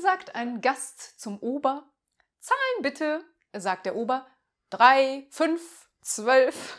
sagt ein Gast zum Ober. Zahlen bitte, sagt der Ober. Drei, fünf, zwölf.